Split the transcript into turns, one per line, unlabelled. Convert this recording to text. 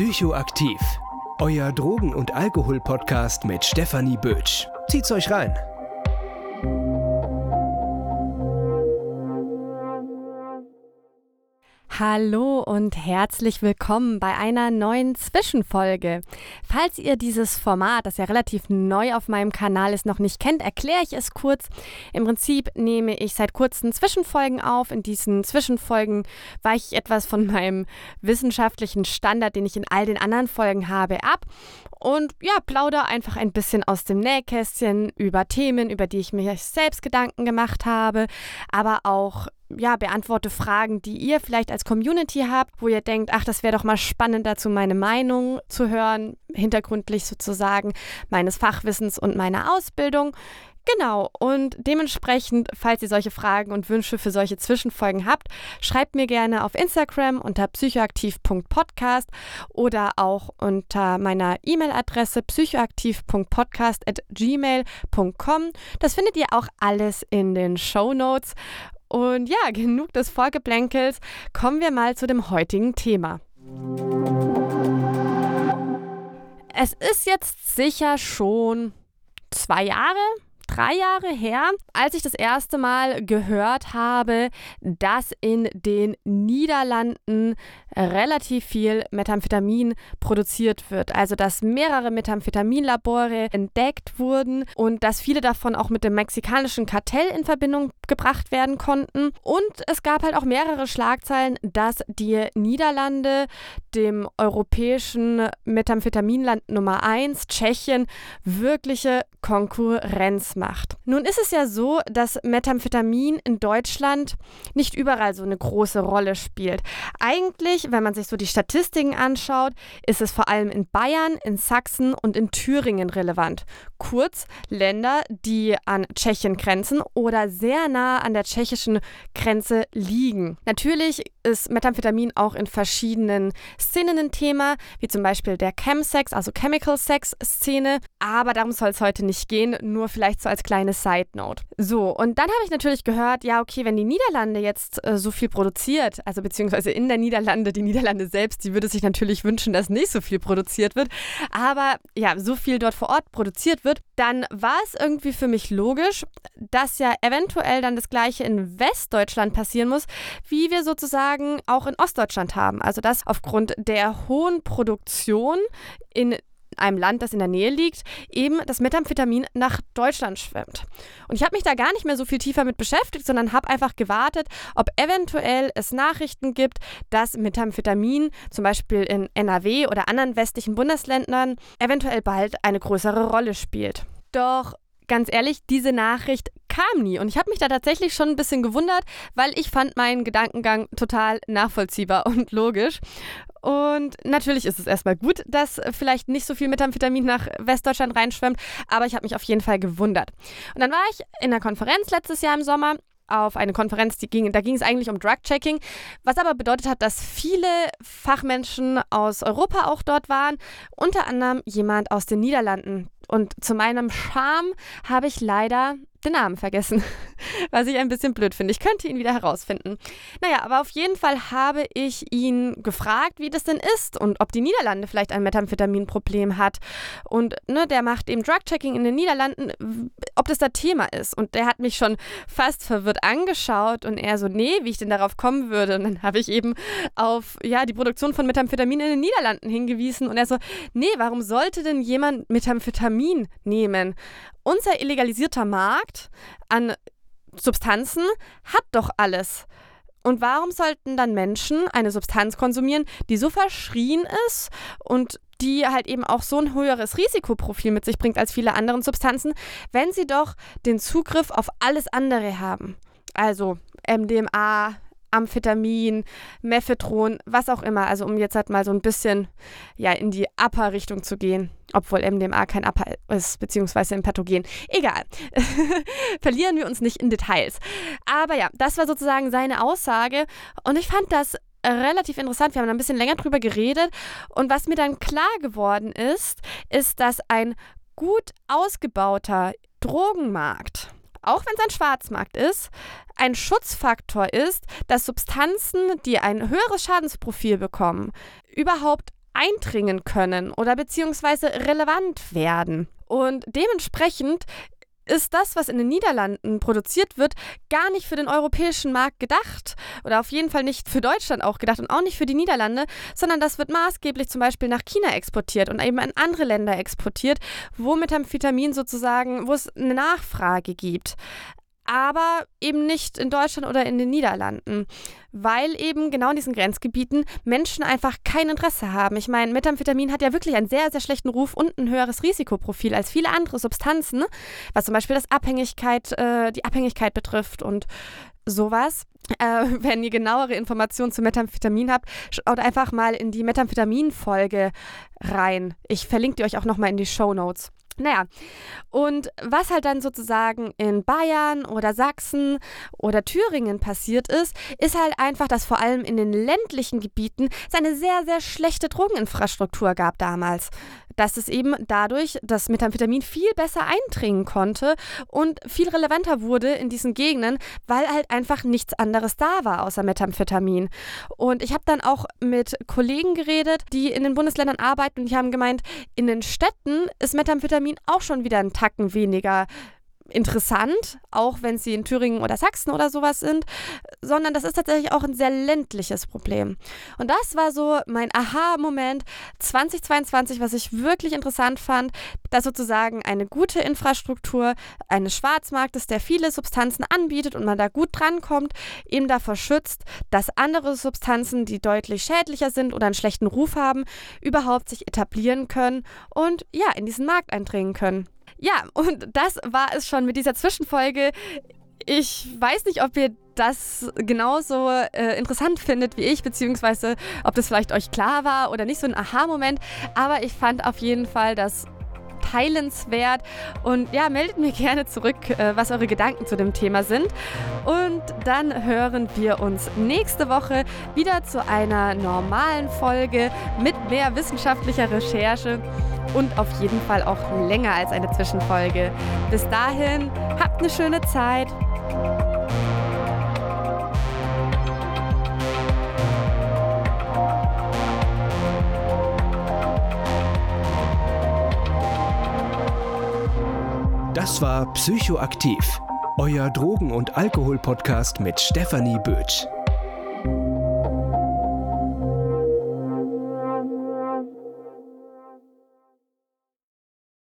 Psychoaktiv. Euer Drogen- und Alkohol-Podcast mit Stefanie Bötsch. Zieht's euch rein.
Hallo und herzlich willkommen bei einer neuen Zwischenfolge. Falls ihr dieses Format, das ja relativ neu auf meinem Kanal ist, noch nicht kennt, erkläre ich es kurz. Im Prinzip nehme ich seit kurzem Zwischenfolgen auf. In diesen Zwischenfolgen weiche ich etwas von meinem wissenschaftlichen Standard, den ich in all den anderen Folgen habe, ab und ja, plaudere einfach ein bisschen aus dem Nähkästchen über Themen, über die ich mir selbst Gedanken gemacht habe, aber auch ja, beantworte Fragen, die ihr vielleicht als Community habt, wo ihr denkt, ach, das wäre doch mal spannend dazu, meine Meinung zu hören, hintergründlich sozusagen meines Fachwissens und meiner Ausbildung. Genau, und dementsprechend, falls ihr solche Fragen und Wünsche für solche Zwischenfolgen habt, schreibt mir gerne auf Instagram unter psychoaktiv.podcast oder auch unter meiner E-Mail-Adresse psychoaktiv.podcast.gmail.com. Das findet ihr auch alles in den Show Notes. Und ja, genug des Vorgeplänkels, kommen wir mal zu dem heutigen Thema. Es ist jetzt sicher schon zwei Jahre, drei Jahre her, als ich das erste Mal gehört habe, dass in den Niederlanden relativ viel Methamphetamin produziert wird. Also dass mehrere Methamphetaminlabore entdeckt wurden und dass viele davon auch mit dem mexikanischen Kartell in Verbindung gebracht werden konnten. Und es gab halt auch mehrere Schlagzeilen, dass die Niederlande dem europäischen Methamphetaminland Nummer 1, Tschechien, wirkliche Konkurrenz macht. Nun ist es ja so, dass Methamphetamin in Deutschland nicht überall so eine große Rolle spielt. Eigentlich wenn man sich so die Statistiken anschaut, ist es vor allem in Bayern, in Sachsen und in Thüringen relevant. Kurz Länder, die an Tschechien grenzen oder sehr nah an der tschechischen Grenze liegen. Natürlich ist Methamphetamin auch in verschiedenen Szenen ein Thema, wie zum Beispiel der Chemsex, also Chemical Sex Szene. Aber darum soll es heute nicht gehen, nur vielleicht so als kleine Side Note. So, und dann habe ich natürlich gehört, ja, okay, wenn die Niederlande jetzt äh, so viel produziert, also beziehungsweise in der Niederlande, die Niederlande selbst, die würde sich natürlich wünschen, dass nicht so viel produziert wird. Aber ja, so viel dort vor Ort produziert wird, dann war es irgendwie für mich logisch, dass ja eventuell dann das Gleiche in Westdeutschland passieren muss, wie wir sozusagen sozusagen auch in Ostdeutschland haben. Also dass aufgrund der hohen Produktion in einem Land, das in der Nähe liegt, eben das Methamphetamin nach Deutschland schwimmt. Und ich habe mich da gar nicht mehr so viel tiefer mit beschäftigt, sondern habe einfach gewartet, ob eventuell es Nachrichten gibt, dass Methamphetamin zum Beispiel in NRW oder anderen westlichen Bundesländern eventuell bald eine größere Rolle spielt. Doch ganz ehrlich, diese Nachricht kam nie. Und ich habe mich da tatsächlich schon ein bisschen gewundert, weil ich fand meinen Gedankengang total nachvollziehbar und logisch. Und natürlich ist es erstmal gut, dass vielleicht nicht so viel Methamphetamin nach Westdeutschland reinschwemmt, aber ich habe mich auf jeden Fall gewundert. Und dann war ich in einer Konferenz letztes Jahr im Sommer auf eine Konferenz, ging, da ging es eigentlich um Drug-Checking, was aber bedeutet hat, dass viele Fachmenschen aus Europa auch dort waren, unter anderem jemand aus den Niederlanden. Und zu meinem Charme habe ich leider den Namen vergessen, was ich ein bisschen blöd finde. Ich könnte ihn wieder herausfinden. Naja, aber auf jeden Fall habe ich ihn gefragt, wie das denn ist und ob die Niederlande vielleicht ein Methamphetaminproblem hat. Und ne, der macht eben Drug-Checking in den Niederlanden, ob das da Thema ist. Und der hat mich schon fast verwirrt angeschaut und er so, nee, wie ich denn darauf kommen würde. Und dann habe ich eben auf ja, die Produktion von Methamphetamin in den Niederlanden hingewiesen und er so, nee, warum sollte denn jemand Methamphetamin nehmen? Unser illegalisierter Markt an Substanzen hat doch alles. Und warum sollten dann Menschen eine Substanz konsumieren, die so verschrien ist und die halt eben auch so ein höheres Risikoprofil mit sich bringt als viele andere Substanzen, wenn sie doch den Zugriff auf alles andere haben? Also MDMA, Amphetamin, Mephedron, was auch immer. Also um jetzt halt mal so ein bisschen ja, in die Upper-Richtung zu gehen. Obwohl MDMA kein Upper ist, beziehungsweise im Pathogen. Egal. Verlieren wir uns nicht in Details. Aber ja, das war sozusagen seine Aussage. Und ich fand das relativ interessant. Wir haben ein bisschen länger drüber geredet. Und was mir dann klar geworden ist, ist, dass ein gut ausgebauter Drogenmarkt auch wenn es ein Schwarzmarkt ist, ein Schutzfaktor ist, dass Substanzen, die ein höheres Schadensprofil bekommen, überhaupt eindringen können oder beziehungsweise relevant werden. Und dementsprechend ist das, was in den Niederlanden produziert wird, gar nicht für den europäischen Markt gedacht oder auf jeden Fall nicht für Deutschland auch gedacht und auch nicht für die Niederlande, sondern das wird maßgeblich zum Beispiel nach China exportiert und eben in andere Länder exportiert, wo Methamphetamin sozusagen, wo es eine Nachfrage gibt aber eben nicht in Deutschland oder in den Niederlanden, weil eben genau in diesen Grenzgebieten Menschen einfach kein Interesse haben. Ich meine, Methamphetamin hat ja wirklich einen sehr, sehr schlechten Ruf und ein höheres Risikoprofil als viele andere Substanzen, was zum Beispiel das Abhängigkeit, äh, die Abhängigkeit betrifft und sowas. Äh, wenn ihr genauere Informationen zu Methamphetamin habt, schaut einfach mal in die Methamphetamin-Folge rein. Ich verlinke die euch auch nochmal in die Show Notes. Naja, und was halt dann sozusagen in Bayern oder Sachsen oder Thüringen passiert ist, ist halt einfach, dass vor allem in den ländlichen Gebieten es eine sehr, sehr schlechte Drogeninfrastruktur gab damals. Dass es eben dadurch, dass Methamphetamin viel besser eindringen konnte und viel relevanter wurde in diesen Gegenden, weil halt einfach nichts anderes da war außer Methamphetamin. Und ich habe dann auch mit Kollegen geredet, die in den Bundesländern arbeiten und die haben gemeint, in den Städten ist Methamphetamin auch schon wieder einen Tacken weniger interessant, auch wenn sie in Thüringen oder Sachsen oder sowas sind, sondern das ist tatsächlich auch ein sehr ländliches Problem. Und das war so mein Aha-Moment 2022, was ich wirklich interessant fand, dass sozusagen eine gute Infrastruktur eines Schwarzmarktes, der viele Substanzen anbietet und man da gut drankommt, eben davor schützt, dass andere Substanzen, die deutlich schädlicher sind oder einen schlechten Ruf haben, überhaupt sich etablieren können und ja, in diesen Markt eindringen können. Ja, und das war es schon mit dieser Zwischenfolge. Ich weiß nicht, ob ihr das genauso äh, interessant findet wie ich, beziehungsweise ob das vielleicht euch klar war oder nicht so ein Aha-Moment. Aber ich fand auf jeden Fall, dass teilenswert. Und ja, meldet mir gerne zurück, äh, was eure Gedanken zu dem Thema sind. Und dann hören wir uns nächste Woche wieder zu einer normalen Folge mit mehr wissenschaftlicher Recherche und auf jeden Fall auch länger als eine Zwischenfolge. Bis dahin, habt eine schöne Zeit.
Das war Psychoaktiv, euer Drogen- und Alkohol-Podcast mit Stefanie Bötsch.